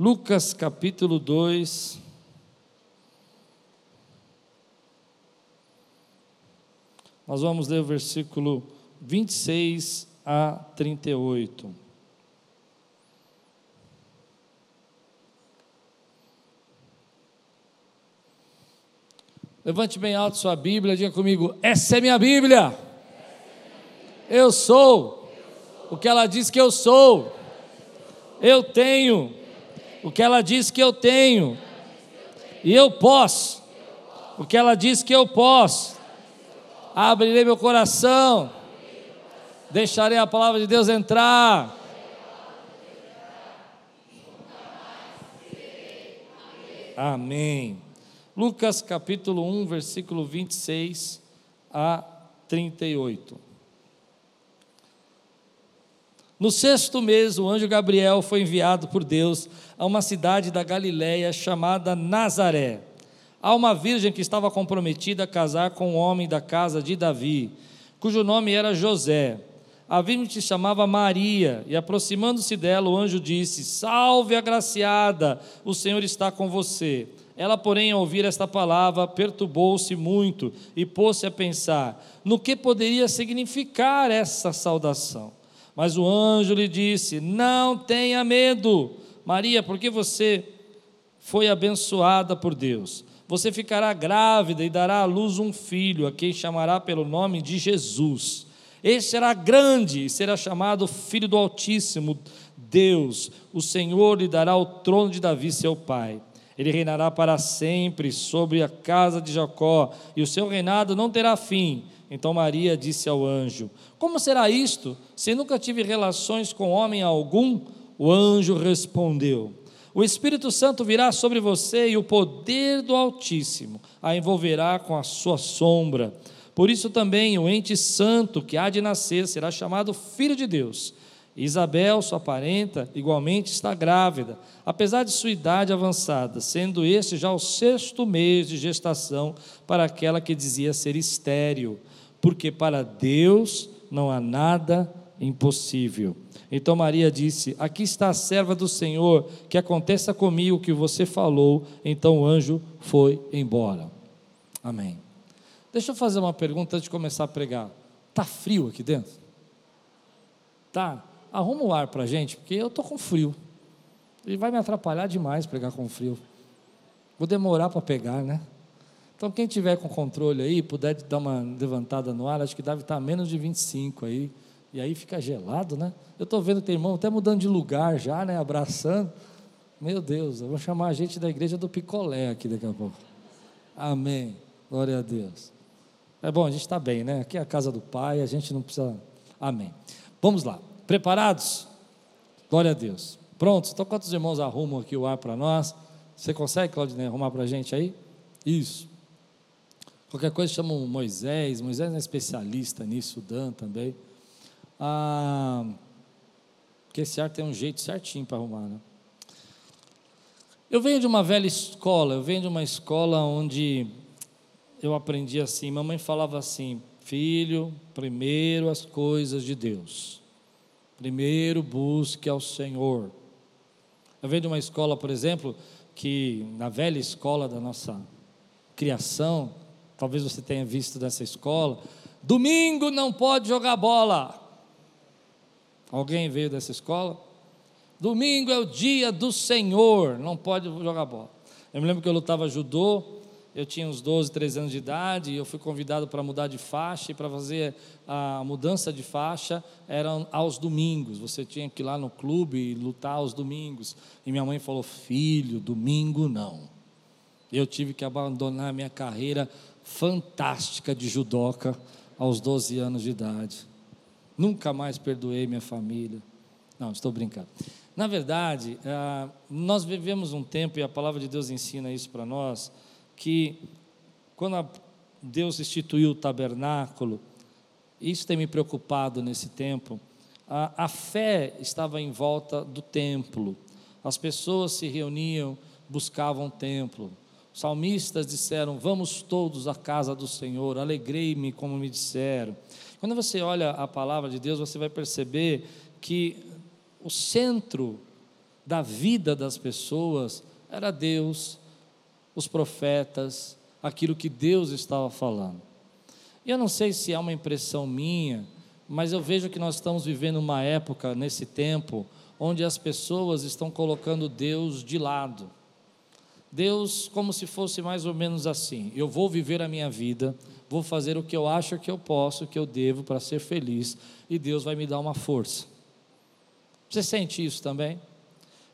Lucas capítulo 2. Nós vamos ler o versículo 26 a 38. Levante bem alto sua Bíblia, diga comigo: essa é minha Bíblia. Eu sou o que ela diz que eu sou. Eu tenho o que ela diz que eu tenho. E eu posso o que ela diz que eu posso. Abrirei meu coração. Deixarei a palavra de Deus entrar. Amém. Lucas capítulo 1, versículo 26 a 38. No sexto mês, o anjo Gabriel foi enviado por Deus a uma cidade da Galiléia chamada Nazaré. A uma virgem que estava comprometida a casar com um homem da casa de Davi, cujo nome era José. A virgem se chamava Maria, e aproximando-se dela, o anjo disse: Salve, agraciada, o Senhor está com você. Ela, porém, ao ouvir esta palavra, perturbou-se muito e pôs-se a pensar no que poderia significar essa saudação. Mas o anjo lhe disse: Não tenha medo, Maria, porque você foi abençoada por Deus. Você ficará grávida e dará à luz um filho, a quem chamará pelo nome de Jesus. Este será grande e será chamado Filho do Altíssimo Deus. O Senhor lhe dará o trono de Davi, seu pai ele reinará para sempre sobre a casa de Jacó, e o seu reinado não terá fim. Então Maria disse ao anjo: Como será isto, se nunca tive relações com homem algum? O anjo respondeu: O Espírito Santo virá sobre você e o poder do Altíssimo a envolverá com a sua sombra. Por isso também o ente santo que há de nascer será chamado Filho de Deus. Isabel, sua parenta, igualmente está grávida, apesar de sua idade avançada, sendo este já o sexto mês de gestação para aquela que dizia ser estéril, porque para Deus não há nada impossível. Então Maria disse: Aqui está a serva do Senhor, que aconteça comigo o que você falou. Então o anjo foi embora. Amém. Deixa eu fazer uma pergunta antes de começar a pregar. Tá frio aqui dentro? Tá arruma o ar para gente, porque eu estou com frio. E vai me atrapalhar demais pegar com frio. Vou demorar para pegar, né? Então, quem tiver com controle aí, puder dar uma levantada no ar, acho que deve estar a menos de 25 aí. E aí fica gelado, né? Eu estou vendo que tem irmão até mudando de lugar já, né? Abraçando. Meu Deus, eu vou chamar a gente da igreja do picolé aqui daqui a pouco. Amém. Glória a Deus. É bom, a gente está bem, né? Aqui é a casa do Pai, a gente não precisa. Amém. Vamos lá. Preparados? Glória a Deus. Prontos? Então, quantos irmãos arrumam aqui o ar para nós? Você consegue, Claudinei, arrumar para a gente aí? Isso. Qualquer coisa chama o Moisés. Moisés é especialista nisso, o Dan também. Ah, porque esse ar tem um jeito certinho para arrumar, né? Eu venho de uma velha escola, eu venho de uma escola onde eu aprendi assim, mamãe falava assim, filho, primeiro as coisas de Deus. Primeiro busque ao Senhor. Eu venho de uma escola, por exemplo, que na velha escola da nossa criação, talvez você tenha visto dessa escola, domingo não pode jogar bola. Alguém veio dessa escola? Domingo é o dia do Senhor, não pode jogar bola. Eu me lembro que eu lutava judô, eu tinha uns 12, 13 anos de idade, e eu fui convidado para mudar de faixa, e para fazer a mudança de faixa eram aos domingos. Você tinha que ir lá no clube e lutar aos domingos. E minha mãe falou: Filho, domingo não. Eu tive que abandonar a minha carreira fantástica de judoca aos 12 anos de idade. Nunca mais perdoei minha família. Não, estou brincando. Na verdade, ah, nós vivemos um tempo, e a palavra de Deus ensina isso para nós que quando Deus instituiu o tabernáculo, isso tem me preocupado nesse tempo. A, a fé estava em volta do templo, as pessoas se reuniam, buscavam o templo. Os salmistas disseram: Vamos todos à casa do Senhor, alegrei-me, como me disseram. Quando você olha a palavra de Deus, você vai perceber que o centro da vida das pessoas era Deus, os profetas, aquilo que Deus estava falando. E eu não sei se é uma impressão minha, mas eu vejo que nós estamos vivendo uma época, nesse tempo, onde as pessoas estão colocando Deus de lado. Deus, como se fosse mais ou menos assim: eu vou viver a minha vida, vou fazer o que eu acho que eu posso, que eu devo para ser feliz, e Deus vai me dar uma força. Você sente isso também?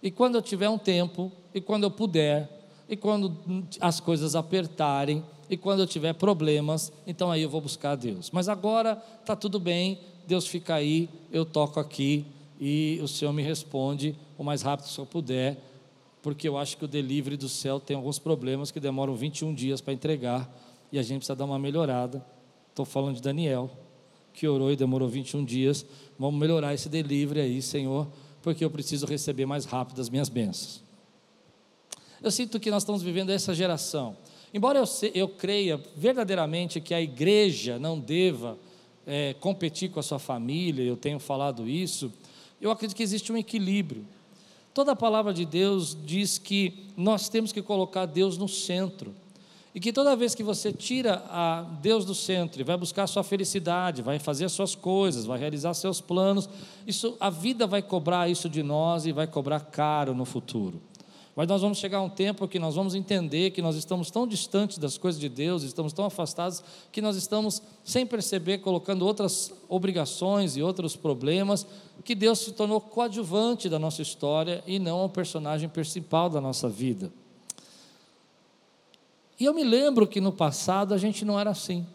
E quando eu tiver um tempo, e quando eu puder, e quando as coisas apertarem, e quando eu tiver problemas, então aí eu vou buscar Deus. Mas agora está tudo bem, Deus fica aí, eu toco aqui, e o Senhor me responde o mais rápido que eu puder, porque eu acho que o delivery do céu tem alguns problemas que demoram 21 dias para entregar e a gente precisa dar uma melhorada. Estou falando de Daniel, que orou e demorou 21 dias. Vamos melhorar esse delivery aí, Senhor, porque eu preciso receber mais rápido as minhas bênçãos. Eu sinto que nós estamos vivendo essa geração. Embora eu, eu creia verdadeiramente que a igreja não deva é, competir com a sua família, eu tenho falado isso, eu acredito que existe um equilíbrio. Toda a palavra de Deus diz que nós temos que colocar Deus no centro. E que toda vez que você tira a Deus do centro e vai buscar sua felicidade, vai fazer as suas coisas, vai realizar seus planos, isso a vida vai cobrar isso de nós e vai cobrar caro no futuro. Mas nós vamos chegar a um tempo que nós vamos entender que nós estamos tão distantes das coisas de Deus, estamos tão afastados, que nós estamos, sem perceber, colocando outras obrigações e outros problemas, que Deus se tornou coadjuvante da nossa história e não o personagem principal da nossa vida. E eu me lembro que no passado a gente não era assim.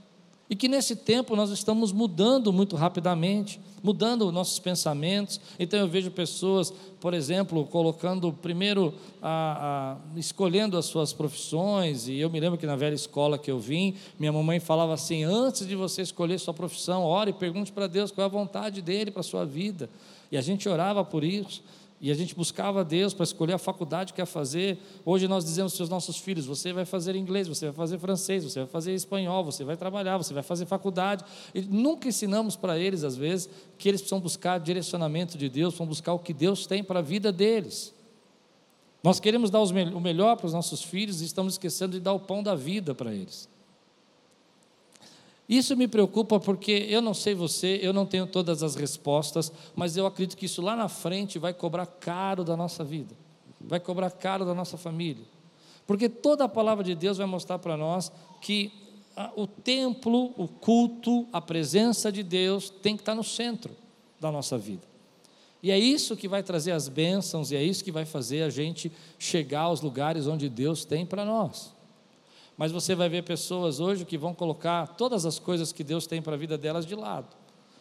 E que nesse tempo nós estamos mudando muito rapidamente, mudando nossos pensamentos. Então eu vejo pessoas, por exemplo, colocando primeiro, a, a, escolhendo as suas profissões. E eu me lembro que na velha escola que eu vim, minha mamãe falava assim: antes de você escolher sua profissão, ore e pergunte para Deus qual é a vontade dele para a sua vida. E a gente orava por isso. E a gente buscava Deus para escolher a faculdade que ia fazer. Hoje nós dizemos para os nossos filhos: você vai fazer inglês, você vai fazer francês, você vai fazer espanhol, você vai trabalhar, você vai fazer faculdade. E nunca ensinamos para eles, às vezes, que eles precisam buscar direcionamento de Deus, precisam buscar o que Deus tem para a vida deles. Nós queremos dar o melhor para os nossos filhos e estamos esquecendo de dar o pão da vida para eles. Isso me preocupa porque eu não sei você, eu não tenho todas as respostas, mas eu acredito que isso lá na frente vai cobrar caro da nossa vida, vai cobrar caro da nossa família. Porque toda a palavra de Deus vai mostrar para nós que o templo, o culto, a presença de Deus tem que estar no centro da nossa vida. E é isso que vai trazer as bênçãos, e é isso que vai fazer a gente chegar aos lugares onde Deus tem para nós. Mas você vai ver pessoas hoje que vão colocar todas as coisas que Deus tem para a vida delas de lado.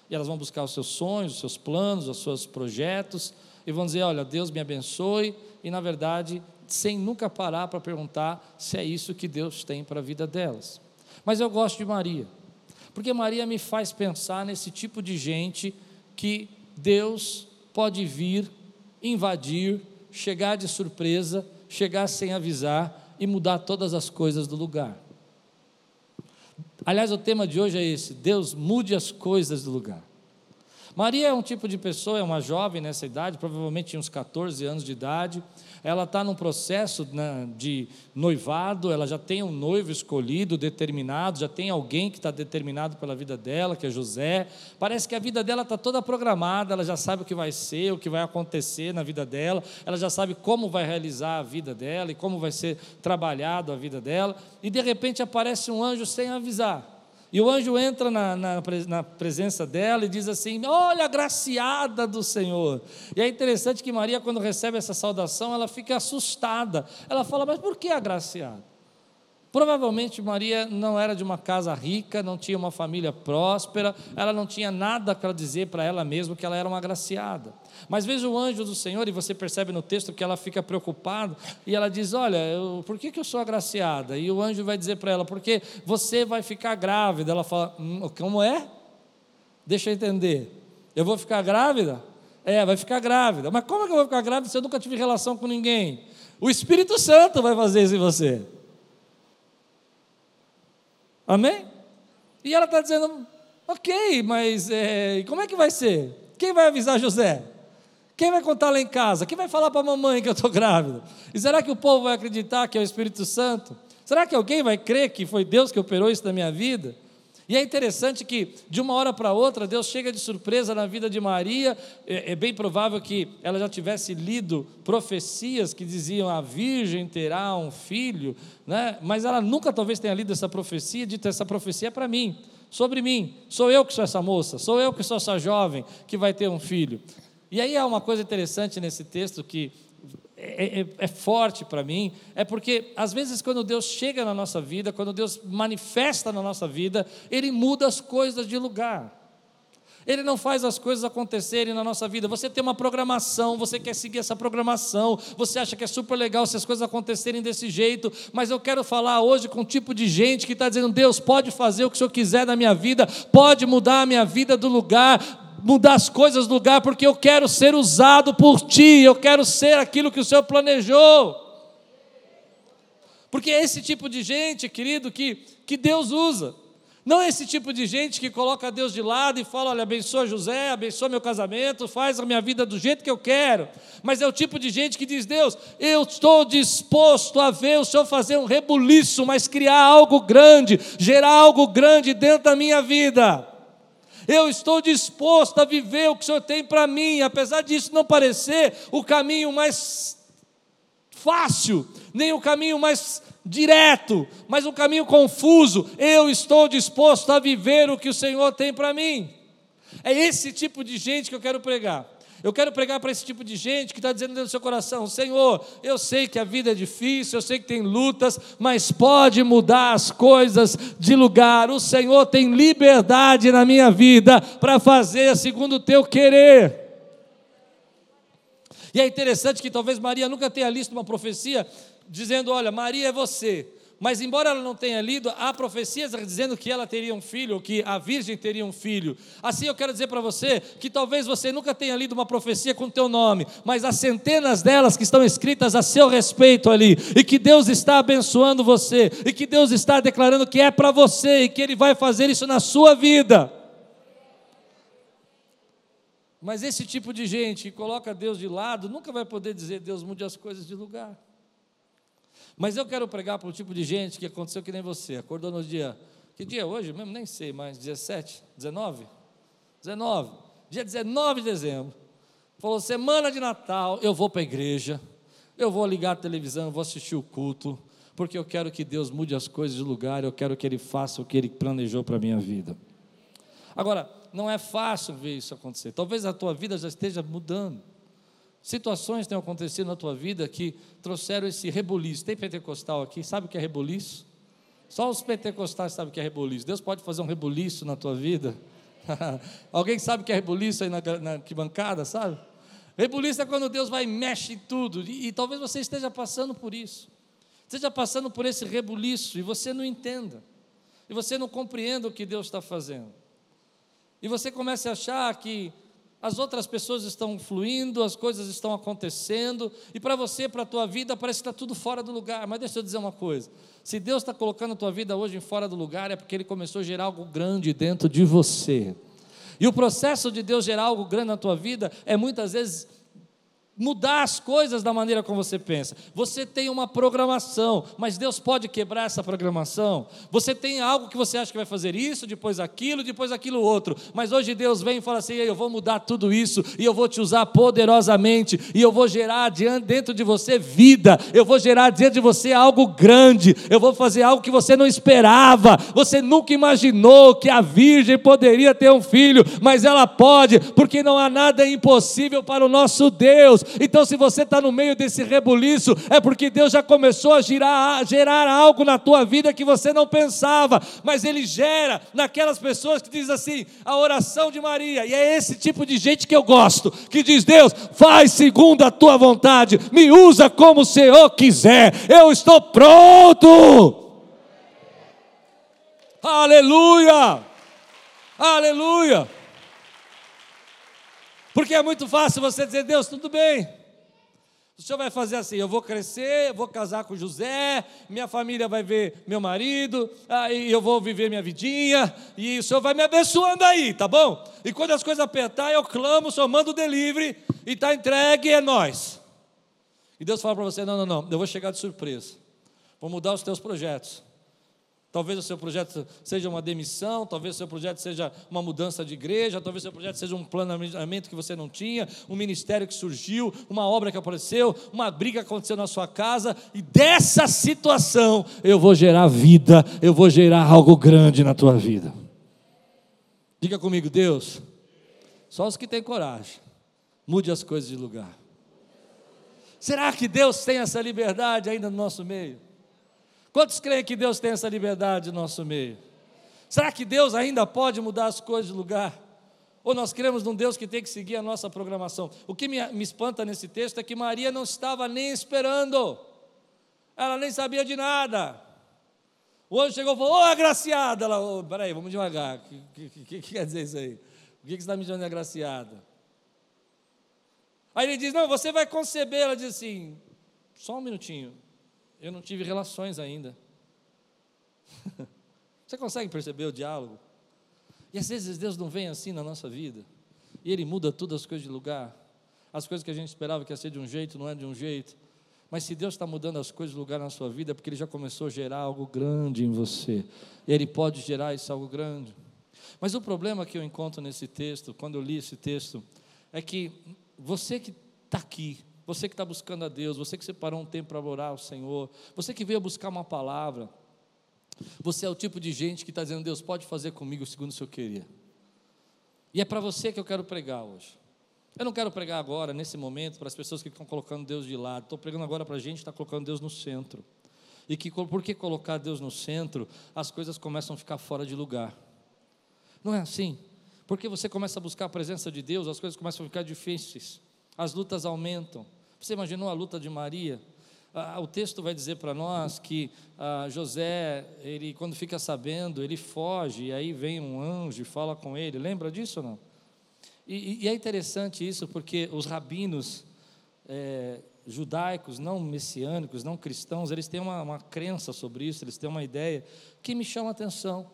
E elas vão buscar os seus sonhos, os seus planos, os seus projetos, e vão dizer: Olha, Deus me abençoe, e na verdade, sem nunca parar para perguntar se é isso que Deus tem para a vida delas. Mas eu gosto de Maria, porque Maria me faz pensar nesse tipo de gente que Deus pode vir, invadir, chegar de surpresa, chegar sem avisar e mudar todas as coisas do lugar. Aliás, o tema de hoje é esse: Deus mude as coisas do lugar. Maria é um tipo de pessoa, é uma jovem nessa idade, provavelmente tinha uns 14 anos de idade. Ela está num processo né, de noivado, ela já tem um noivo escolhido, determinado, já tem alguém que está determinado pela vida dela, que é José. Parece que a vida dela está toda programada, ela já sabe o que vai ser, o que vai acontecer na vida dela, ela já sabe como vai realizar a vida dela e como vai ser trabalhado a vida dela. E de repente aparece um anjo sem avisar. E o anjo entra na, na, na, presença dela e diz assim: Olha, agraciada do Senhor. E é interessante que Maria, quando recebe essa saudação, ela fica assustada. Ela fala: Mas por que agraciada? Provavelmente Maria não era de uma casa rica, não tinha uma família próspera, ela não tinha nada para dizer para ela mesma que ela era uma agraciada. Mas veja o anjo do Senhor, e você percebe no texto que ela fica preocupada, e ela diz: Olha, eu, por que, que eu sou agraciada? E o anjo vai dizer para ela: Porque você vai ficar grávida. Ela fala: hum, Como é? Deixa eu entender. Eu vou ficar grávida? É, vai ficar grávida. Mas como é que eu vou ficar grávida se eu nunca tive relação com ninguém? O Espírito Santo vai fazer isso em você. Amém? E ela está dizendo: Ok, mas é, como é que vai ser? Quem vai avisar José? Quem vai contar lá em casa? Quem vai falar para a mamãe que eu estou grávida? E será que o povo vai acreditar que é o Espírito Santo? Será que alguém vai crer que foi Deus que operou isso na minha vida? E é interessante que, de uma hora para outra, Deus chega de surpresa na vida de Maria. É, é, bem provável que ela já tivesse lido profecias que diziam a virgem terá um filho, né? mas ela nunca talvez tenha lido essa profecia, dito essa profecia é para mim, sobre mim. Sou eu que sou essa moça, sou eu que sou essa jovem que vai ter um filho. E aí há uma coisa interessante nesse texto que é, é, é forte para mim, é porque às vezes quando Deus chega na nossa vida, quando Deus manifesta na nossa vida, Ele muda as coisas de lugar. Ele não faz as coisas acontecerem na nossa vida. Você tem uma programação, você quer seguir essa programação, você acha que é super legal se as coisas acontecerem desse jeito, mas eu quero falar hoje com um tipo de gente que está dizendo: Deus pode fazer o que o Senhor quiser na minha vida, pode mudar a minha vida do lugar, mudar as coisas do lugar, porque eu quero ser usado por Ti, eu quero ser aquilo que o Senhor planejou. Porque é esse tipo de gente, querido, que, que Deus usa. Não é esse tipo de gente que coloca Deus de lado e fala: olha, abençoa José, abençoa meu casamento, faz a minha vida do jeito que eu quero. Mas é o tipo de gente que diz: Deus, eu estou disposto a ver o Senhor fazer um rebuliço, mas criar algo grande, gerar algo grande dentro da minha vida. Eu estou disposto a viver o que o Senhor tem para mim, apesar disso não parecer o caminho mais fácil, nem o caminho mais direto, mas um caminho confuso. Eu estou disposto a viver o que o Senhor tem para mim. É esse tipo de gente que eu quero pregar. Eu quero pregar para esse tipo de gente que está dizendo dentro do seu coração: Senhor, eu sei que a vida é difícil, eu sei que tem lutas, mas pode mudar as coisas de lugar. O Senhor tem liberdade na minha vida para fazer segundo o teu querer. E é interessante que talvez Maria nunca tenha listo uma profecia dizendo: Olha, Maria é você. Mas, embora ela não tenha lido, há profecias dizendo que ela teria um filho, ou que a virgem teria um filho. Assim, eu quero dizer para você que talvez você nunca tenha lido uma profecia com teu nome, mas há centenas delas que estão escritas a seu respeito ali, e que Deus está abençoando você, e que Deus está declarando que é para você, e que Ele vai fazer isso na sua vida. Mas esse tipo de gente que coloca Deus de lado nunca vai poder dizer Deus mude as coisas de lugar. Mas eu quero pregar para o tipo de gente que aconteceu que nem você, acordou no dia. Que dia é hoje mesmo? Nem sei mais. 17? 19? 19. Dia 19 de dezembro. Falou: semana de Natal, eu vou para a igreja, eu vou ligar a televisão, vou assistir o culto, porque eu quero que Deus mude as coisas de lugar, eu quero que Ele faça o que Ele planejou para a minha vida. Agora, não é fácil ver isso acontecer. Talvez a tua vida já esteja mudando. Situações têm acontecido na tua vida que trouxeram esse reboliço. Tem pentecostal aqui? Sabe o que é reboliço? Só os pentecostais sabem o que é reboliço. Deus pode fazer um reboliço na tua vida? Alguém sabe o que é reboliço aí na, na bancada, sabe? Reboliço é quando Deus vai e mexe em tudo. E, e talvez você esteja passando por isso. Esteja passando por esse rebuliço e você não entenda. E você não compreenda o que Deus está fazendo. E você começa a achar que as outras pessoas estão fluindo, as coisas estão acontecendo, e para você, para a tua vida, parece que está tudo fora do lugar. Mas deixa eu dizer uma coisa: se Deus está colocando a tua vida hoje em fora do lugar, é porque Ele começou a gerar algo grande dentro de você. E o processo de Deus gerar algo grande na tua vida é muitas vezes mudar as coisas da maneira como você pensa. Você tem uma programação, mas Deus pode quebrar essa programação. Você tem algo que você acha que vai fazer isso, depois aquilo, depois aquilo outro. Mas hoje Deus vem e fala assim: eu vou mudar tudo isso e eu vou te usar poderosamente e eu vou gerar dentro de você vida. Eu vou gerar dentro de você algo grande. Eu vou fazer algo que você não esperava. Você nunca imaginou que a virgem poderia ter um filho, mas ela pode, porque não há nada impossível para o nosso Deus. Então, se você está no meio desse rebuliço, é porque Deus já começou a girar, gerar algo na tua vida que você não pensava, mas Ele gera naquelas pessoas que diz assim, a oração de Maria, e é esse tipo de gente que eu gosto, que diz: Deus, faz segundo a tua vontade, me usa como o Senhor quiser, eu estou pronto. Aleluia! Aleluia! Porque é muito fácil você dizer, Deus, tudo bem. O senhor vai fazer assim: eu vou crescer, vou casar com José, minha família vai ver meu marido, aí eu vou viver minha vidinha, e o senhor vai me abençoando aí, tá bom? E quando as coisas apertar, eu clamo, o senhor manda o delivery, e está entregue, é nós. E Deus fala para você: não, não, não, eu vou chegar de surpresa, vou mudar os teus projetos. Talvez o seu projeto seja uma demissão, talvez o seu projeto seja uma mudança de igreja, talvez o seu projeto seja um planejamento que você não tinha, um ministério que surgiu, uma obra que apareceu, uma briga que aconteceu na sua casa, e dessa situação eu vou gerar vida, eu vou gerar algo grande na tua vida. Diga comigo, Deus, só os que têm coragem, mude as coisas de lugar. Será que Deus tem essa liberdade ainda no nosso meio? Quantos creem que Deus tem essa liberdade no nosso meio? Será que Deus ainda pode mudar as coisas de lugar? Ou nós cremos num Deus que tem que seguir a nossa programação? O que me, me espanta nesse texto é que Maria não estava nem esperando, ela nem sabia de nada. O anjo chegou e falou: Ô, agraciada! Ela, oh, peraí, vamos devagar. O que, que, que, que, quer dizer isso aí? O que, que você está me de agraciada? Aí ele diz: Não, você vai conceber. Ela diz assim: Só um minutinho. Eu não tive relações ainda. Você consegue perceber o diálogo? E às vezes Deus não vem assim na nossa vida. E Ele muda todas as coisas de lugar. As coisas que a gente esperava que ia ser de um jeito, não é de um jeito. Mas se Deus está mudando as coisas de lugar na sua vida, é porque Ele já começou a gerar algo grande em você. E Ele pode gerar esse algo grande. Mas o problema que eu encontro nesse texto, quando eu li esse texto, é que você que está aqui, você que está buscando a Deus, você que separou um tempo para orar ao Senhor, você que veio buscar uma palavra, você é o tipo de gente que está dizendo, Deus pode fazer comigo segundo o Senhor queria. E é para você que eu quero pregar hoje. Eu não quero pregar agora, nesse momento, para as pessoas que estão colocando Deus de lado. Estou pregando agora para a gente que está colocando Deus no centro. E que, por que colocar Deus no centro, as coisas começam a ficar fora de lugar. Não é assim? Porque você começa a buscar a presença de Deus, as coisas começam a ficar difíceis, as lutas aumentam, você imaginou a luta de Maria? Ah, o texto vai dizer para nós que ah, José, ele quando fica sabendo, ele foge, e aí vem um anjo e fala com ele. Lembra disso ou não? E, e é interessante isso porque os rabinos é, judaicos, não messiânicos, não cristãos, eles têm uma, uma crença sobre isso, eles têm uma ideia que me chama a atenção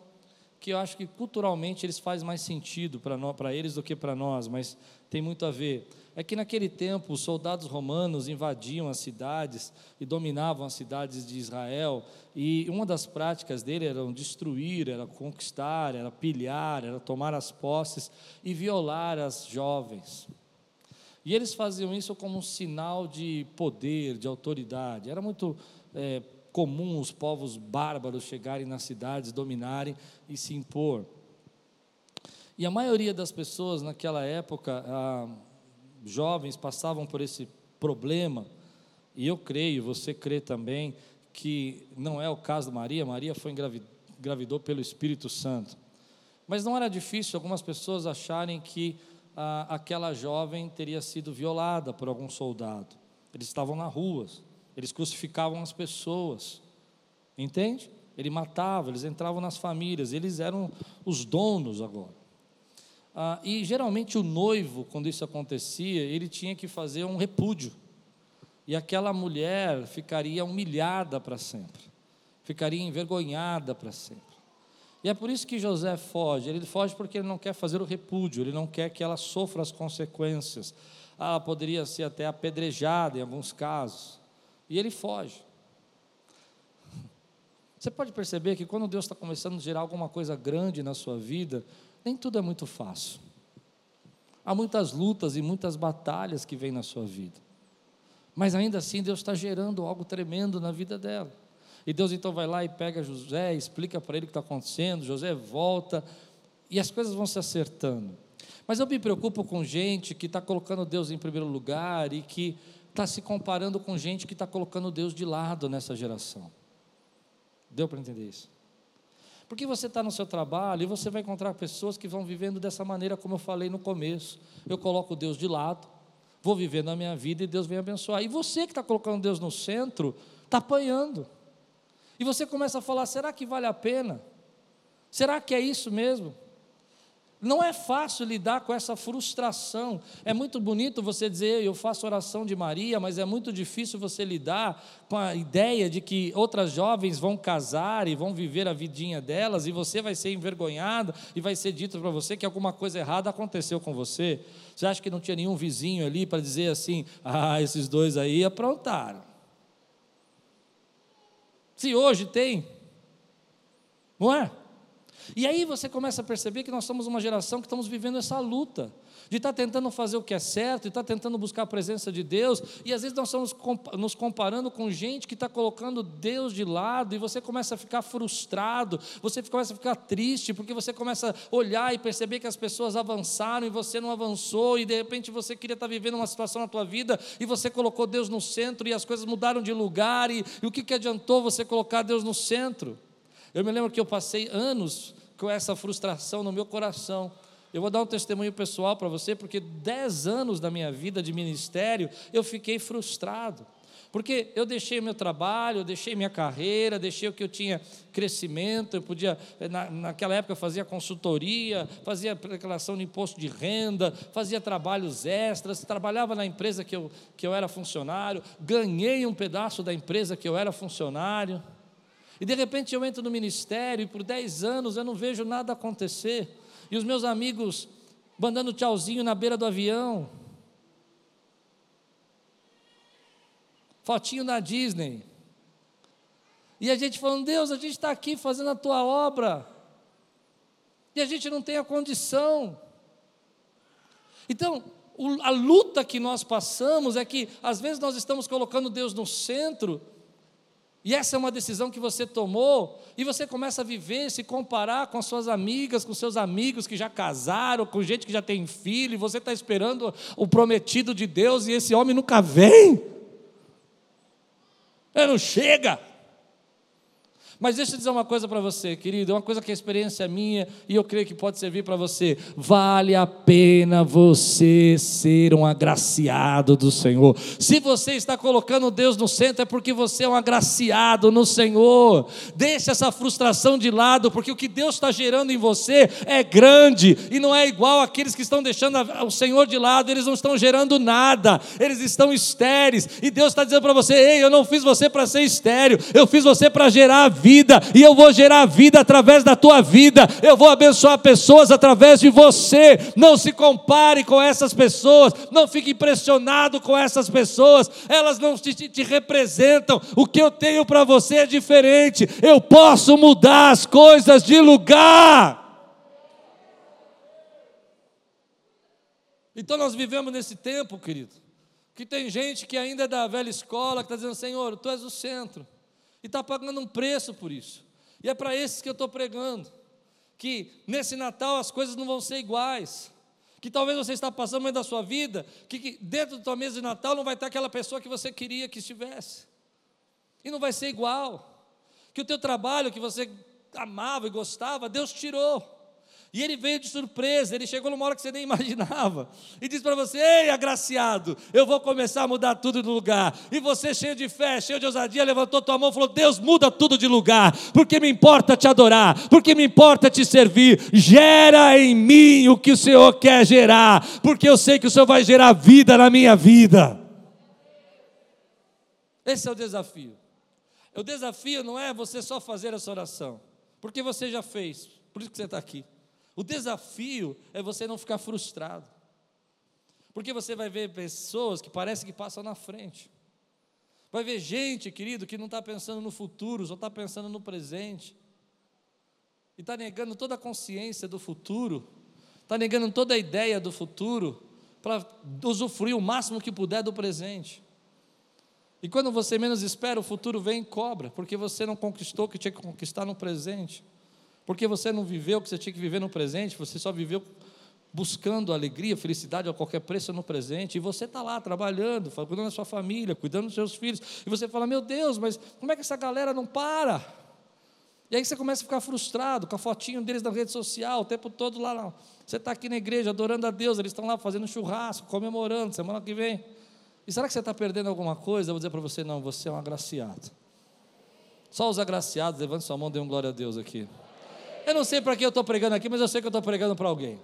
que eu acho que culturalmente eles fazem mais sentido para eles do que para nós, mas tem muito a ver. É que naquele tempo os soldados romanos invadiam as cidades e dominavam as cidades de Israel, e uma das práticas dele era destruir, era conquistar, era pilhar, era tomar as posses e violar as jovens. E eles faziam isso como um sinal de poder, de autoridade. Era muito é, comum os povos bárbaros chegarem nas cidades, dominarem e se impor. E a maioria das pessoas naquela época, ah, jovens, passavam por esse problema, e eu creio, você crê também, que não é o caso de Maria, Maria foi engravidou pelo Espírito Santo. Mas não era difícil algumas pessoas acharem que ah, aquela jovem teria sido violada por algum soldado. Eles estavam nas ruas. Eles crucificavam as pessoas. Entende? Ele matava, eles entravam nas famílias, eles eram os donos agora. Ah, e geralmente o noivo, quando isso acontecia, ele tinha que fazer um repúdio. E aquela mulher ficaria humilhada para sempre, ficaria envergonhada para sempre. E é por isso que José foge. Ele foge porque ele não quer fazer o repúdio, ele não quer que ela sofra as consequências. Ela poderia ser até apedrejada em alguns casos. E ele foge. Você pode perceber que quando Deus está começando a gerar alguma coisa grande na sua vida, nem tudo é muito fácil. Há muitas lutas e muitas batalhas que vêm na sua vida. Mas ainda assim Deus está gerando algo tremendo na vida dela. E Deus então vai lá e pega José, explica para ele o que está acontecendo, José volta, e as coisas vão se acertando. Mas eu me preocupo com gente que está colocando Deus em primeiro lugar e que está se comparando com gente que está colocando Deus de lado nessa geração. Deu para entender isso? Porque você está no seu trabalho e você vai encontrar pessoas que vão vivendo dessa maneira, como eu falei no começo. Eu coloco Deus de lado, vou viver na minha vida e Deus vem abençoar. E você que está colocando Deus no centro, está apanhando. E você começa a falar: será que vale a pena? Será que é isso mesmo? Não é fácil lidar com essa frustração. É muito bonito você dizer, eu faço oração de Maria, mas é muito difícil você lidar com a ideia de que outras jovens vão casar e vão viver a vidinha delas e você vai ser envergonhado e vai ser dito para você que alguma coisa errada aconteceu com você. Você acha que não tinha nenhum vizinho ali para dizer assim: ah, esses dois aí aprontaram. Se hoje tem, não é? E aí você começa a perceber que nós somos uma geração que estamos vivendo essa luta, de estar tá tentando fazer o que é certo, de estar tá tentando buscar a presença de Deus, e às vezes nós estamos nos comparando com gente que está colocando Deus de lado, e você começa a ficar frustrado, você começa a ficar triste, porque você começa a olhar e perceber que as pessoas avançaram e você não avançou, e de repente você queria estar tá vivendo uma situação na tua vida, e você colocou Deus no centro, e as coisas mudaram de lugar, e, e o que, que adiantou você colocar Deus no centro? Eu me lembro que eu passei anos com essa frustração no meu coração. Eu vou dar um testemunho pessoal para você, porque dez anos da minha vida de ministério eu fiquei frustrado. Porque eu deixei meu trabalho, eu deixei minha carreira, deixei o que eu tinha crescimento, eu podia, na, naquela época eu fazia consultoria, fazia declaração de imposto de renda, fazia trabalhos extras, trabalhava na empresa que eu, que eu era funcionário, ganhei um pedaço da empresa que eu era funcionário. E de repente eu entro no ministério e por 10 anos eu não vejo nada acontecer. E os meus amigos mandando tchauzinho na beira do avião. Fotinho na Disney. E a gente falando, Deus, a gente está aqui fazendo a tua obra. E a gente não tem a condição. Então, a luta que nós passamos é que, às vezes, nós estamos colocando Deus no centro e essa é uma decisão que você tomou, e você começa a viver, se comparar com as suas amigas, com seus amigos que já casaram, com gente que já tem filho, e você está esperando o prometido de Deus, e esse homem nunca vem. Ele não chega. Mas deixa eu dizer uma coisa para você, querido, é uma coisa que é experiência minha e eu creio que pode servir para você. Vale a pena você ser um agraciado do Senhor. Se você está colocando Deus no centro, é porque você é um agraciado no Senhor. Deixe essa frustração de lado, porque o que Deus está gerando em você é grande e não é igual aqueles que estão deixando o Senhor de lado, eles não estão gerando nada, eles estão estéreis. E Deus está dizendo para você: ei, eu não fiz você para ser estéreo, eu fiz você para gerar vida vida, e eu vou gerar vida através da tua vida, eu vou abençoar pessoas através de você. Não se compare com essas pessoas, não fique impressionado com essas pessoas, elas não te, te representam. O que eu tenho para você é diferente, eu posso mudar as coisas de lugar. Então nós vivemos nesse tempo, querido, que tem gente que ainda é da velha escola, que está dizendo, Senhor, Tu és o centro e está pagando um preço por isso. E é para esses que eu estou pregando, que nesse Natal as coisas não vão ser iguais. Que talvez você está passando meio da sua vida, que, que dentro da tua mesa de Natal não vai estar aquela pessoa que você queria que estivesse. E não vai ser igual. Que o teu trabalho que você amava e gostava, Deus tirou. E ele veio de surpresa, ele chegou numa hora que você nem imaginava. E disse para você: Ei, agraciado, eu vou começar a mudar tudo de lugar. E você, cheio de fé, cheio de ousadia, levantou tua mão e falou: Deus, muda tudo de lugar, porque me importa te adorar, porque me importa te servir. Gera em mim o que o Senhor quer gerar, porque eu sei que o Senhor vai gerar vida na minha vida. Esse é o desafio. O desafio não é você só fazer essa oração, porque você já fez, por isso que você está aqui. O desafio é você não ficar frustrado. Porque você vai ver pessoas que parece que passam na frente. Vai ver gente, querido, que não está pensando no futuro, só está pensando no presente. E está negando toda a consciência do futuro, está negando toda a ideia do futuro, para usufruir o máximo que puder do presente. E quando você menos espera, o futuro vem e cobra, porque você não conquistou o que tinha que conquistar no presente. Porque você não viveu o que você tinha que viver no presente, você só viveu buscando alegria, felicidade a qualquer preço no presente, e você está lá trabalhando, cuidando da sua família, cuidando dos seus filhos, e você fala: Meu Deus, mas como é que essa galera não para? E aí você começa a ficar frustrado com a fotinho deles na rede social, o tempo todo lá. Você está aqui na igreja adorando a Deus, eles estão lá fazendo churrasco, comemorando, semana que vem. E será que você está perdendo alguma coisa? Eu vou dizer para você: não, você é um agraciado. Só os agraciados, levante sua mão, dê um glória a Deus aqui. Eu não sei para que eu estou pregando aqui, mas eu sei que eu estou pregando para alguém.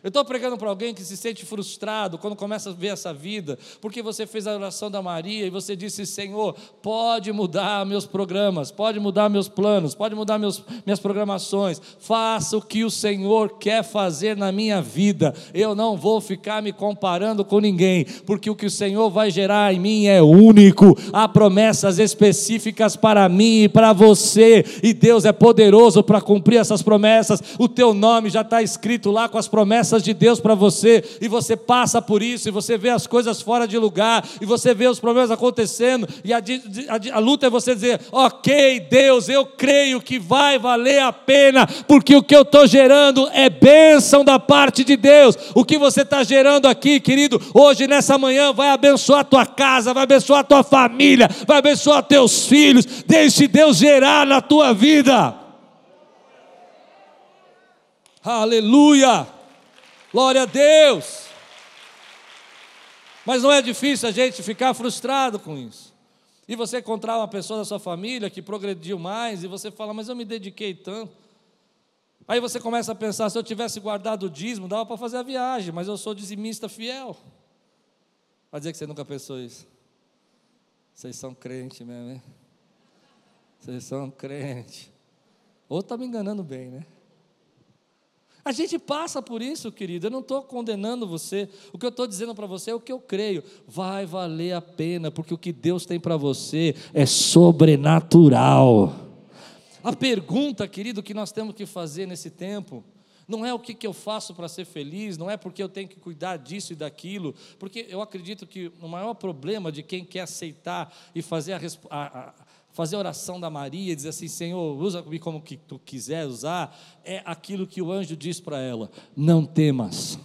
Eu estou pregando para alguém que se sente frustrado quando começa a ver essa vida, porque você fez a oração da Maria e você disse: Senhor, pode mudar meus programas, pode mudar meus planos, pode mudar meus, minhas programações, faça o que o Senhor quer fazer na minha vida. Eu não vou ficar me comparando com ninguém, porque o que o Senhor vai gerar em mim é único. Há promessas específicas para mim e para você, e Deus é poderoso para cumprir essas promessas. O teu nome já está escrito lá com as promessas promessas de Deus para você, e você passa por isso, e você vê as coisas fora de lugar, e você vê os problemas acontecendo, e a, a, a luta é você dizer: Ok, Deus, eu creio que vai valer a pena, porque o que eu estou gerando é bênção da parte de Deus. O que você está gerando aqui, querido, hoje nessa manhã vai abençoar a tua casa, vai abençoar a tua família, vai abençoar teus filhos. Deixe Deus gerar na tua vida. Aleluia! Glória a Deus! Mas não é difícil a gente ficar frustrado com isso. E você encontrar uma pessoa da sua família que progrediu mais, e você fala, mas eu me dediquei tanto. Aí você começa a pensar: se eu tivesse guardado o dízimo, dava para fazer a viagem, mas eu sou dizimista fiel. Vai dizer que você nunca pensou isso. Vocês são crente mesmo, hein? Vocês são crente. Ou está me enganando bem, né? A gente passa por isso, querido. Eu não estou condenando você. O que eu estou dizendo para você é o que eu creio. Vai valer a pena, porque o que Deus tem para você é sobrenatural. A pergunta, querido, que nós temos que fazer nesse tempo não é o que, que eu faço para ser feliz, não é porque eu tenho que cuidar disso e daquilo, porque eu acredito que o maior problema de quem quer aceitar e fazer a, a, fazer a oração da Maria, dizer assim: Senhor, usa-me como que tu quiser usar, é aquilo que o anjo diz para ela: não temas.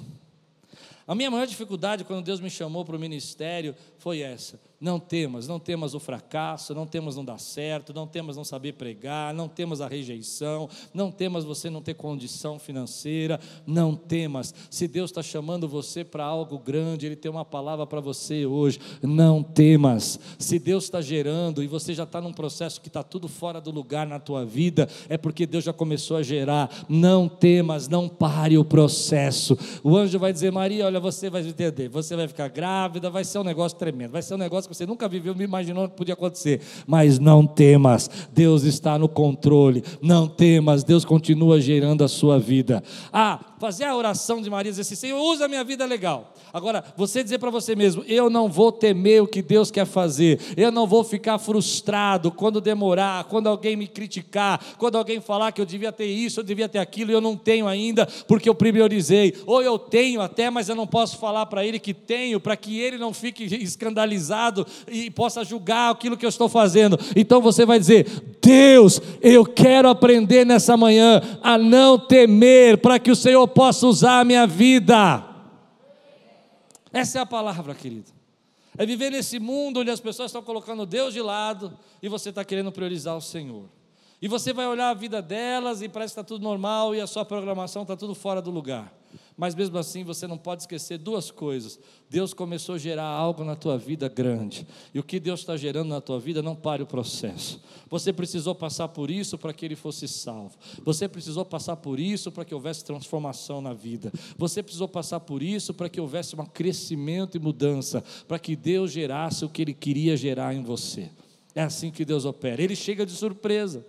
A minha maior dificuldade quando Deus me chamou para o ministério foi essa não temas, não temas o fracasso, não temas não dar certo, não temas não saber pregar, não temas a rejeição, não temas você não ter condição financeira, não temas. Se Deus está chamando você para algo grande, Ele tem uma palavra para você hoje, não temas. Se Deus está gerando e você já está num processo que está tudo fora do lugar na tua vida, é porque Deus já começou a gerar. Não temas, não pare o processo. O anjo vai dizer, Maria, olha, você vai entender, você vai ficar grávida, vai ser um negócio tremendo, vai ser um negócio que você nunca viveu, me imaginou que podia acontecer. Mas não temas, Deus está no controle. Não temas, Deus continua gerando a sua vida. Ah, fazer a oração de Maria, dizer assim: Senhor, usa a minha vida legal. Agora, você dizer para você mesmo: Eu não vou temer o que Deus quer fazer, eu não vou ficar frustrado quando demorar, quando alguém me criticar, quando alguém falar que eu devia ter isso, eu devia ter aquilo e eu não tenho ainda porque eu priorizei. Ou eu tenho até, mas eu não posso falar para ele que tenho, para que ele não fique escandalizado e possa julgar aquilo que eu estou fazendo. Então você vai dizer: Deus, eu quero aprender nessa manhã a não temer, para que o Senhor possa usar a minha vida. Essa é a palavra, querido. É viver nesse mundo onde as pessoas estão colocando Deus de lado e você está querendo priorizar o Senhor. E você vai olhar a vida delas e parece que está tudo normal e a sua programação está tudo fora do lugar. Mas mesmo assim você não pode esquecer duas coisas. Deus começou a gerar algo na tua vida grande. E o que Deus está gerando na tua vida, não pare o processo. Você precisou passar por isso para que ele fosse salvo. Você precisou passar por isso para que houvesse transformação na vida. Você precisou passar por isso para que houvesse um crescimento e mudança. Para que Deus gerasse o que ele queria gerar em você. É assim que Deus opera. Ele chega de surpresa.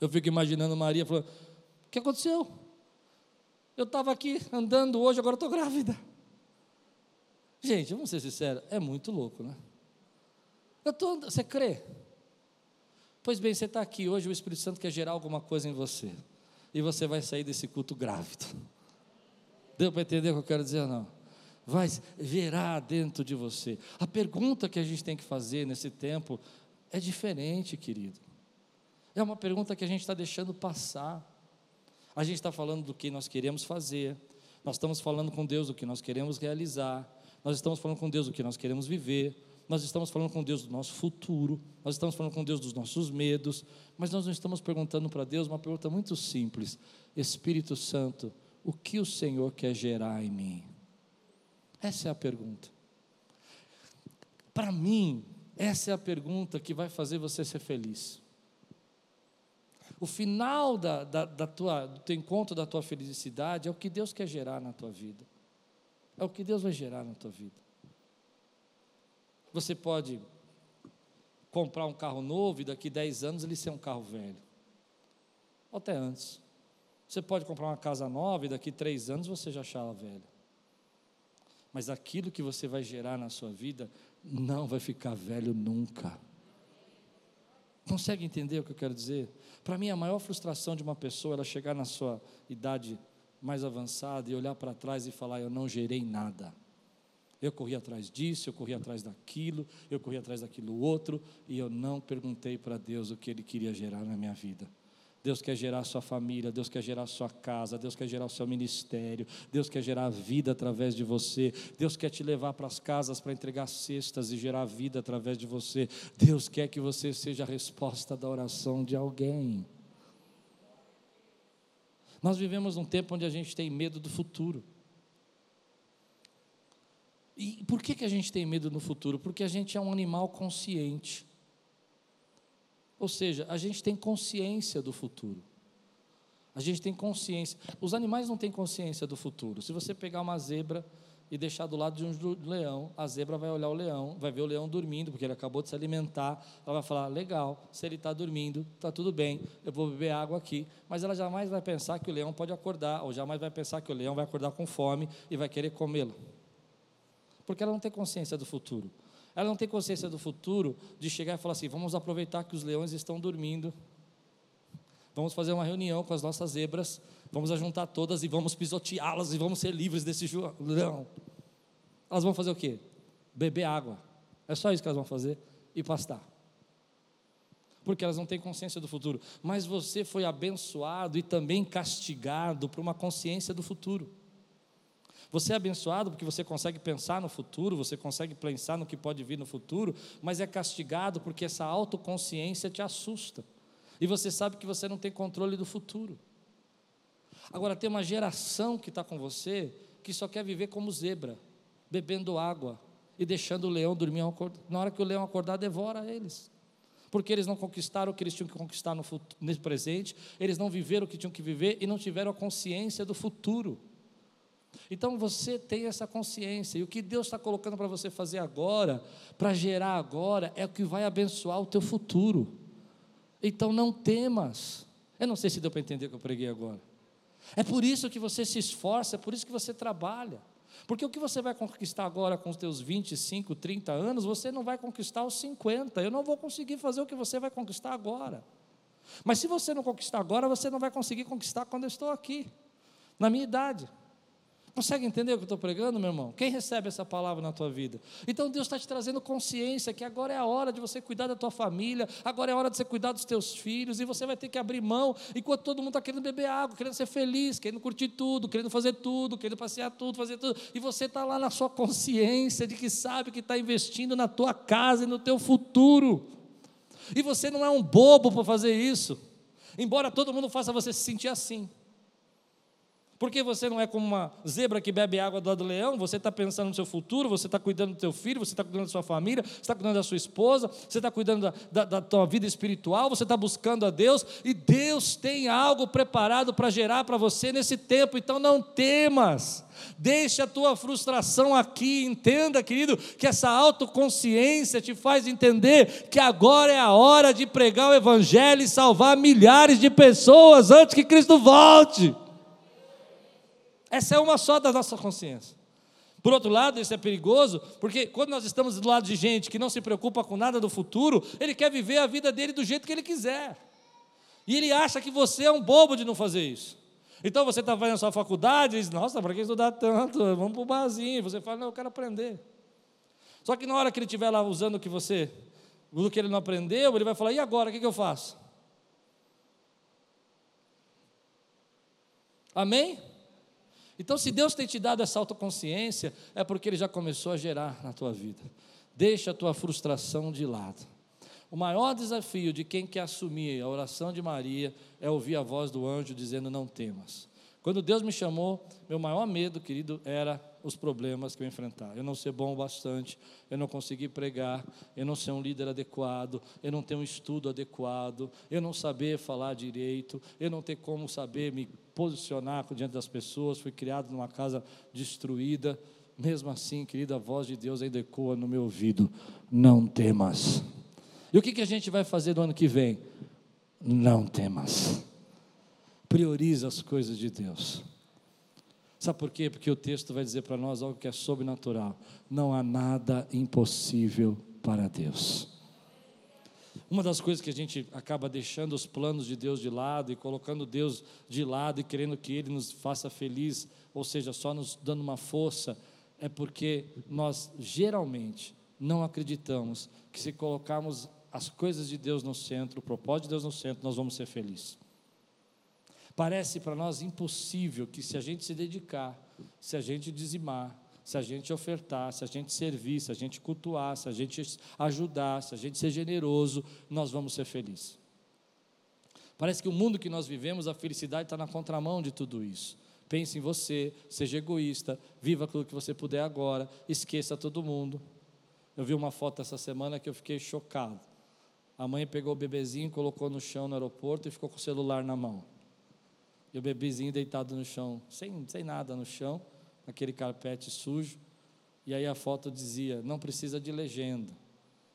Eu fico imaginando Maria falando: O que aconteceu? Eu estava aqui andando hoje, agora estou grávida. Gente, vamos ser sinceros, é muito louco, né? Eu tô você crê? Pois bem, você está aqui hoje, o Espírito Santo quer gerar alguma coisa em você. E você vai sair desse culto grávido. Deu para entender o que eu quero dizer? Não. Vai gerar dentro de você. A pergunta que a gente tem que fazer nesse tempo é diferente, querido. É uma pergunta que a gente está deixando passar. A gente está falando do que nós queremos fazer, nós estamos falando com Deus do que nós queremos realizar, nós estamos falando com Deus do que nós queremos viver, nós estamos falando com Deus do nosso futuro, nós estamos falando com Deus dos nossos medos, mas nós não estamos perguntando para Deus uma pergunta muito simples: Espírito Santo, o que o Senhor quer gerar em mim? Essa é a pergunta. Para mim, essa é a pergunta que vai fazer você ser feliz. O final da, da, da tua, do teu encontro da tua felicidade é o que Deus quer gerar na tua vida. É o que Deus vai gerar na tua vida. Você pode comprar um carro novo e daqui 10 anos ele ser um carro velho. Ou até antes. Você pode comprar uma casa nova e daqui três anos você já achar ela velha. Mas aquilo que você vai gerar na sua vida não vai ficar velho nunca. Consegue entender o que eu quero dizer? Para mim, a maior frustração de uma pessoa é chegar na sua idade mais avançada e olhar para trás e falar: Eu não gerei nada. Eu corri atrás disso, eu corri atrás daquilo, eu corri atrás daquilo outro, e eu não perguntei para Deus o que Ele queria gerar na minha vida. Deus quer gerar sua família, Deus quer gerar sua casa, Deus quer gerar o seu ministério, Deus quer gerar vida através de você, Deus quer te levar para as casas para entregar cestas e gerar vida através de você, Deus quer que você seja a resposta da oração de alguém. Nós vivemos num tempo onde a gente tem medo do futuro. E por que, que a gente tem medo no futuro? Porque a gente é um animal consciente. Ou seja, a gente tem consciência do futuro. A gente tem consciência. Os animais não têm consciência do futuro. Se você pegar uma zebra e deixar do lado de um leão, a zebra vai olhar o leão, vai ver o leão dormindo, porque ele acabou de se alimentar. Ela vai falar: legal, se ele está dormindo, está tudo bem, eu vou beber água aqui. Mas ela jamais vai pensar que o leão pode acordar, ou jamais vai pensar que o leão vai acordar com fome e vai querer comê-lo. Porque ela não tem consciência do futuro. Ela não tem consciência do futuro de chegar e falar assim: vamos aproveitar que os leões estão dormindo, vamos fazer uma reunião com as nossas zebras, vamos ajuntar todas e vamos pisoteá-las e vamos ser livres desse leão. Elas vão fazer o quê? Beber água. É só isso que elas vão fazer e pastar. Porque elas não têm consciência do futuro. Mas você foi abençoado e também castigado por uma consciência do futuro. Você é abençoado porque você consegue pensar no futuro, você consegue pensar no que pode vir no futuro, mas é castigado porque essa autoconsciência te assusta. E você sabe que você não tem controle do futuro. Agora, tem uma geração que está com você que só quer viver como zebra, bebendo água e deixando o leão dormir. Na hora que o leão acordar, devora eles. Porque eles não conquistaram o que eles tinham que conquistar no, futuro, no presente, eles não viveram o que tinham que viver e não tiveram a consciência do futuro. Então você tem essa consciência, e o que Deus está colocando para você fazer agora, para gerar agora, é o que vai abençoar o teu futuro. Então não temas. Eu não sei se deu para entender o que eu preguei agora. É por isso que você se esforça, é por isso que você trabalha. Porque o que você vai conquistar agora com os teus 25, 30 anos, você não vai conquistar aos 50. Eu não vou conseguir fazer o que você vai conquistar agora. Mas se você não conquistar agora, você não vai conseguir conquistar quando eu estou aqui, na minha idade. Consegue entender o que eu estou pregando, meu irmão? Quem recebe essa palavra na tua vida? Então Deus está te trazendo consciência que agora é a hora de você cuidar da tua família, agora é a hora de você cuidar dos teus filhos, e você vai ter que abrir mão, enquanto todo mundo está querendo beber água, querendo ser feliz, querendo curtir tudo, querendo fazer tudo, querendo passear tudo, fazer tudo, e você está lá na sua consciência de que sabe que está investindo na tua casa e no teu futuro. E você não é um bobo para fazer isso, embora todo mundo faça você se sentir assim. Porque você não é como uma zebra que bebe água do lado do leão, você está pensando no seu futuro, você está cuidando do seu filho, você está cuidando da sua família, você está cuidando da sua esposa, você está cuidando da, da, da tua vida espiritual, você está buscando a Deus, e Deus tem algo preparado para gerar para você nesse tempo, então não temas. Deixe a tua frustração aqui, entenda, querido, que essa autoconsciência te faz entender que agora é a hora de pregar o Evangelho e salvar milhares de pessoas antes que Cristo volte. Essa é uma só da nossa consciência. Por outro lado, isso é perigoso, porque quando nós estamos do lado de gente que não se preocupa com nada do futuro, ele quer viver a vida dele do jeito que ele quiser. E ele acha que você é um bobo de não fazer isso. Então você está fazendo sua faculdade e diz, nossa, para que estudar tanto? Vamos para o barzinho. Você fala, não, eu quero aprender. Só que na hora que ele estiver lá usando o que você, o que ele não aprendeu, ele vai falar, e agora, o que, que eu faço? Amém? Então, se Deus tem te dado essa autoconsciência, é porque Ele já começou a gerar na tua vida. Deixa a tua frustração de lado. O maior desafio de quem quer assumir a oração de Maria é ouvir a voz do anjo dizendo: Não temas. Quando Deus me chamou, meu maior medo, querido, era os problemas que eu enfrentar. Eu não ser bom o bastante, eu não conseguir pregar, eu não ser um líder adequado, eu não ter um estudo adequado, eu não saber falar direito, eu não ter como saber me posicionar diante das pessoas. Fui criado numa casa destruída. Mesmo assim, querida, a voz de Deus ainda ecoa no meu ouvido: não temas. E o que, que a gente vai fazer no ano que vem? Não temas. Prioriza as coisas de Deus. Sabe por quê? Porque o texto vai dizer para nós algo que é sobrenatural. Não há nada impossível para Deus. Uma das coisas que a gente acaba deixando os planos de Deus de lado e colocando Deus de lado e querendo que Ele nos faça feliz, ou seja, só nos dando uma força, é porque nós geralmente não acreditamos que se colocarmos as coisas de Deus no centro, o propósito de Deus no centro, nós vamos ser felizes. Parece para nós impossível que se a gente se dedicar, se a gente dizimar, se a gente ofertar, se a gente servir, se a gente cultuar, se a gente ajudar, se a gente ser generoso, nós vamos ser felizes. Parece que o mundo que nós vivemos, a felicidade está na contramão de tudo isso. Pense em você, seja egoísta, viva aquilo que você puder agora, esqueça todo mundo. Eu vi uma foto essa semana que eu fiquei chocado. A mãe pegou o bebezinho, colocou no chão no aeroporto e ficou com o celular na mão. E o bebezinho deitado no chão, sem, sem nada no chão, aquele carpete sujo. E aí a foto dizia: não precisa de legenda.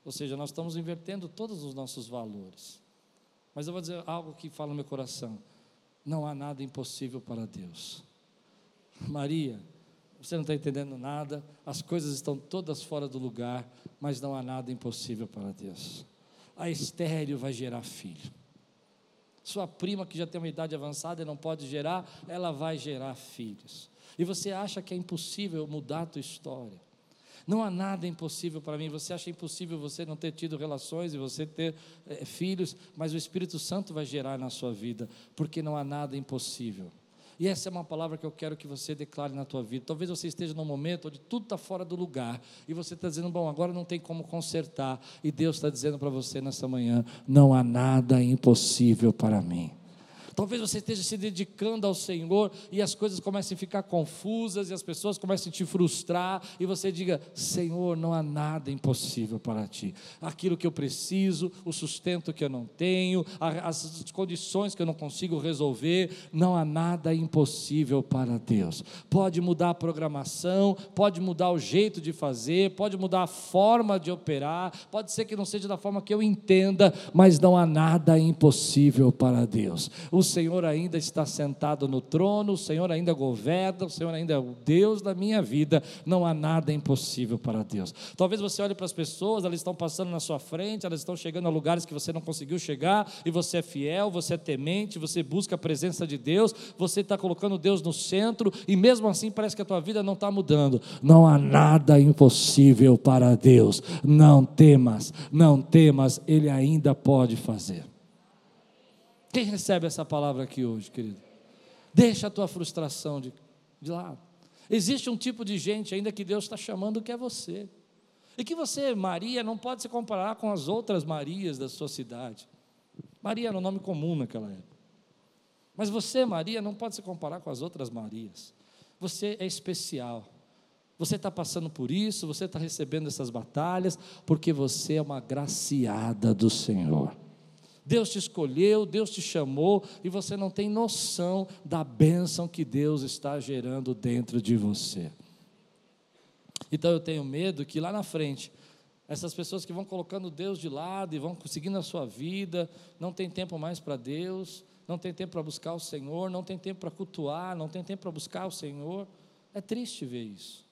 Ou seja, nós estamos invertendo todos os nossos valores. Mas eu vou dizer algo que fala no meu coração: não há nada impossível para Deus. Maria, você não está entendendo nada, as coisas estão todas fora do lugar, mas não há nada impossível para Deus. A estéreo vai gerar filho. Sua prima que já tem uma idade avançada e não pode gerar, ela vai gerar filhos. E você acha que é impossível mudar a tua história. Não há nada impossível para mim. Você acha impossível você não ter tido relações e você ter é, filhos, mas o Espírito Santo vai gerar na sua vida, porque não há nada impossível. E essa é uma palavra que eu quero que você declare na tua vida. Talvez você esteja num momento onde tudo está fora do lugar e você está dizendo, bom, agora não tem como consertar. E Deus está dizendo para você nessa manhã: não há nada impossível para mim. Talvez você esteja se dedicando ao Senhor e as coisas comecem a ficar confusas e as pessoas comecem a te frustrar e você diga: Senhor, não há nada impossível para ti. Aquilo que eu preciso, o sustento que eu não tenho, as condições que eu não consigo resolver, não há nada impossível para Deus. Pode mudar a programação, pode mudar o jeito de fazer, pode mudar a forma de operar, pode ser que não seja da forma que eu entenda, mas não há nada impossível para Deus. O o Senhor ainda está sentado no trono, o Senhor ainda governa, o Senhor ainda é o Deus da minha vida, não há nada impossível para Deus. Talvez você olhe para as pessoas, elas estão passando na sua frente, elas estão chegando a lugares que você não conseguiu chegar, e você é fiel, você é temente, você busca a presença de Deus, você está colocando Deus no centro, e mesmo assim parece que a tua vida não está mudando. Não há nada impossível para Deus. Não temas, não temas, Ele ainda pode fazer. Quem recebe essa palavra aqui hoje, querido? Deixa a tua frustração de, de lado. Existe um tipo de gente ainda que Deus está chamando que é você. E que você, Maria, não pode se comparar com as outras Marias da sua cidade. Maria era um nome comum naquela época. Mas você, Maria, não pode se comparar com as outras Marias. Você é especial. Você está passando por isso, você está recebendo essas batalhas, porque você é uma graciada do Senhor. Deus te escolheu, Deus te chamou e você não tem noção da bênção que Deus está gerando dentro de você. Então eu tenho medo que lá na frente, essas pessoas que vão colocando Deus de lado e vão seguindo a sua vida, não tem tempo mais para Deus, não tem tempo para buscar o Senhor, não tem tempo para cultuar, não tem tempo para buscar o Senhor. É triste ver isso.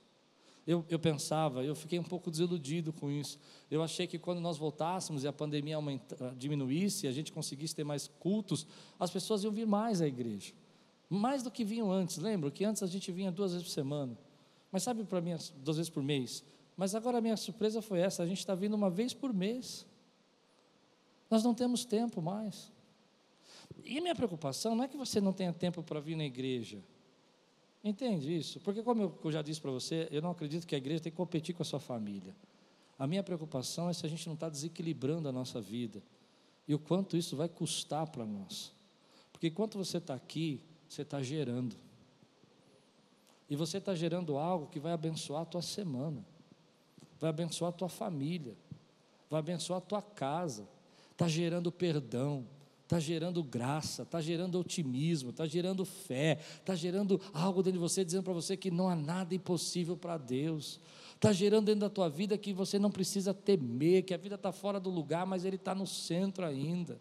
Eu, eu pensava, eu fiquei um pouco desiludido com isso. Eu achei que quando nós voltássemos e a pandemia aumenta, diminuísse, a gente conseguisse ter mais cultos, as pessoas iam vir mais à igreja. Mais do que vinham antes. Lembro que antes a gente vinha duas vezes por semana. Mas sabe para mim, duas vezes por mês? Mas agora a minha surpresa foi essa: a gente está vindo uma vez por mês. Nós não temos tempo mais. E a minha preocupação não é que você não tenha tempo para vir na igreja. Entende isso? Porque, como eu já disse para você, eu não acredito que a igreja tem que competir com a sua família. A minha preocupação é se a gente não está desequilibrando a nossa vida e o quanto isso vai custar para nós. Porque enquanto você está aqui, você está gerando. E você está gerando algo que vai abençoar a tua semana, vai abençoar a tua família, vai abençoar a tua casa, está gerando perdão, está gerando graça, está gerando otimismo, está gerando fé, está gerando algo dentro de você, dizendo para você que não há nada impossível para Deus. Está gerando dentro da tua vida que você não precisa temer, que a vida está fora do lugar, mas Ele está no centro ainda.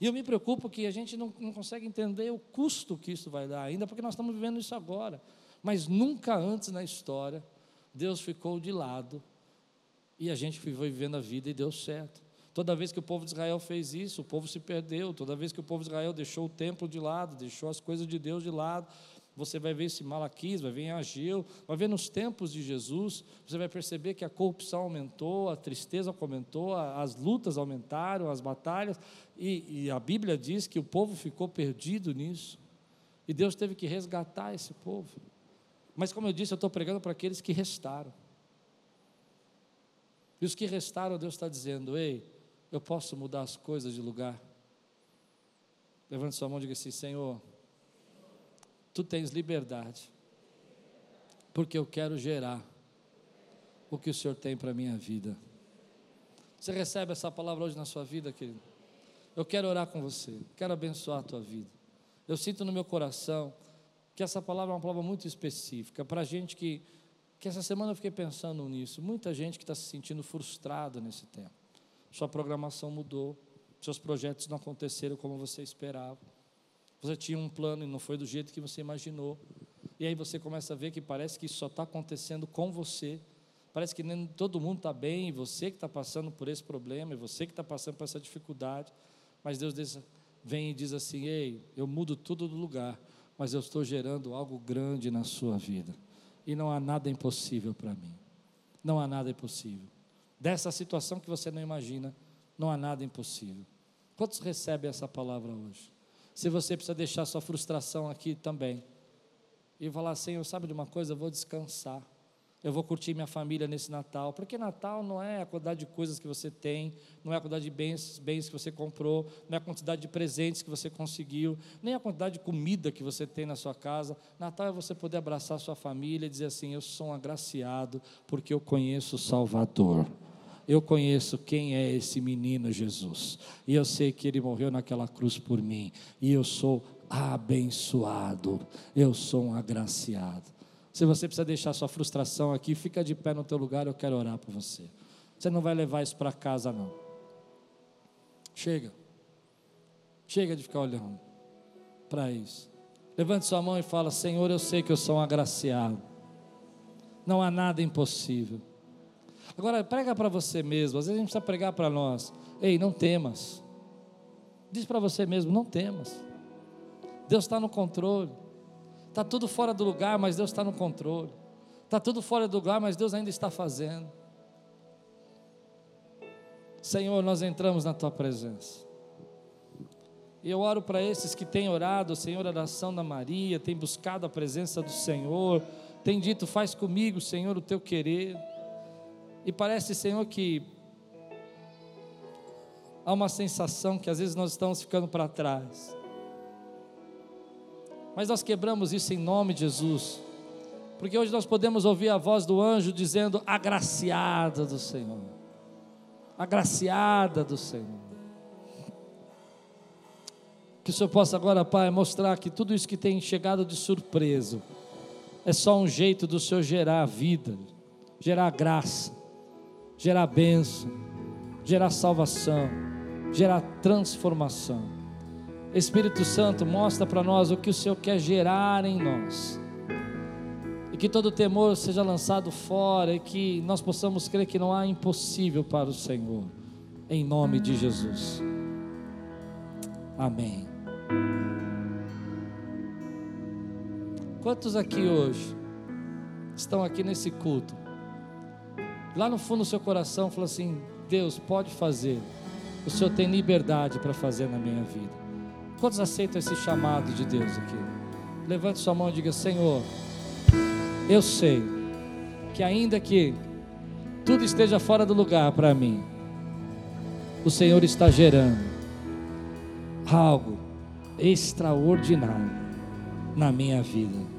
E eu me preocupo que a gente não, não consegue entender o custo que isso vai dar ainda, porque nós estamos vivendo isso agora. Mas nunca antes na história, Deus ficou de lado e a gente foi vivendo a vida e deu certo. Toda vez que o povo de Israel fez isso, o povo se perdeu. Toda vez que o povo de Israel deixou o templo de lado, deixou as coisas de Deus de lado, você vai ver esse Malaquias, vai ver em Ageu, vai ver nos tempos de Jesus, você vai perceber que a corrupção aumentou, a tristeza aumentou, as lutas aumentaram, as batalhas, e, e a Bíblia diz que o povo ficou perdido nisso, e Deus teve que resgatar esse povo. Mas, como eu disse, eu estou pregando para aqueles que restaram. E os que restaram, Deus está dizendo: Ei, eu posso mudar as coisas de lugar. Levante sua mão e diga assim: Senhor, tu tens liberdade, porque eu quero gerar o que o Senhor tem para a minha vida. Você recebe essa palavra hoje na sua vida, querido? Eu quero orar com você, quero abençoar a tua vida. Eu sinto no meu coração que essa palavra é uma palavra muito específica para gente que, que essa semana eu fiquei pensando nisso. Muita gente que está se sentindo frustrada nesse tempo sua programação mudou, seus projetos não aconteceram como você esperava. Você tinha um plano e não foi do jeito que você imaginou. E aí você começa a ver que parece que isso só está acontecendo com você. Parece que nem todo mundo está bem, e você que está passando por esse problema, e você que está passando por essa dificuldade. Mas Deus diz, vem e diz assim: Ei, eu mudo tudo do lugar, mas eu estou gerando algo grande na sua vida. E não há nada impossível para mim. Não há nada impossível dessa situação que você não imagina, não há nada impossível. Quantos recebem essa palavra hoje? Se você precisa deixar sua frustração aqui também e falar, Senhor, sabe de uma coisa? Eu vou descansar. Eu vou curtir minha família nesse Natal, porque Natal não é a quantidade de coisas que você tem, não é a quantidade de bens, bens que você comprou, não é a quantidade de presentes que você conseguiu, nem a quantidade de comida que você tem na sua casa. Natal é você poder abraçar sua família e dizer assim: Eu sou um agraciado, porque eu conheço o Salvador eu conheço quem é esse menino Jesus, e eu sei que ele morreu naquela cruz por mim, e eu sou abençoado, eu sou um agraciado. Se você precisa deixar sua frustração aqui, fica de pé no teu lugar, eu quero orar por você. Você não vai levar isso para casa, não. Chega. Chega de ficar olhando para isso. Levante sua mão e fala: Senhor, eu sei que eu sou um agraciado. Não há nada impossível. Agora, prega para você mesmo. Às vezes a gente precisa pregar para nós. Ei, não temas. Diz para você mesmo: não temas. Deus está no controle. Está tudo fora do lugar, mas Deus está no controle. Está tudo fora do lugar, mas Deus ainda está fazendo. Senhor, nós entramos na tua presença. E eu oro para esses que têm orado, Senhor, a oração da Maria, têm buscado a presença do Senhor, têm dito: faz comigo, Senhor, o teu querer. E parece, Senhor, que há uma sensação que às vezes nós estamos ficando para trás. Mas nós quebramos isso em nome de Jesus. Porque hoje nós podemos ouvir a voz do anjo dizendo: agraciada do Senhor. Agraciada do Senhor. Que o Senhor possa agora, Pai, mostrar que tudo isso que tem chegado de surpresa é só um jeito do Senhor gerar vida, gerar graça, gerar bênção, gerar salvação, gerar transformação. Espírito Santo, mostra para nós o que o Senhor quer gerar em nós. E que todo temor seja lançado fora e que nós possamos crer que não há impossível para o Senhor. Em nome de Jesus. Amém. Quantos aqui hoje estão aqui nesse culto lá no fundo do seu coração, falou assim: Deus pode fazer, o Senhor tem liberdade para fazer na minha vida. Quantos aceitam esse chamado de Deus aqui? Levante sua mão e diga: Senhor, eu sei que ainda que tudo esteja fora do lugar para mim, o Senhor está gerando algo extraordinário na minha vida.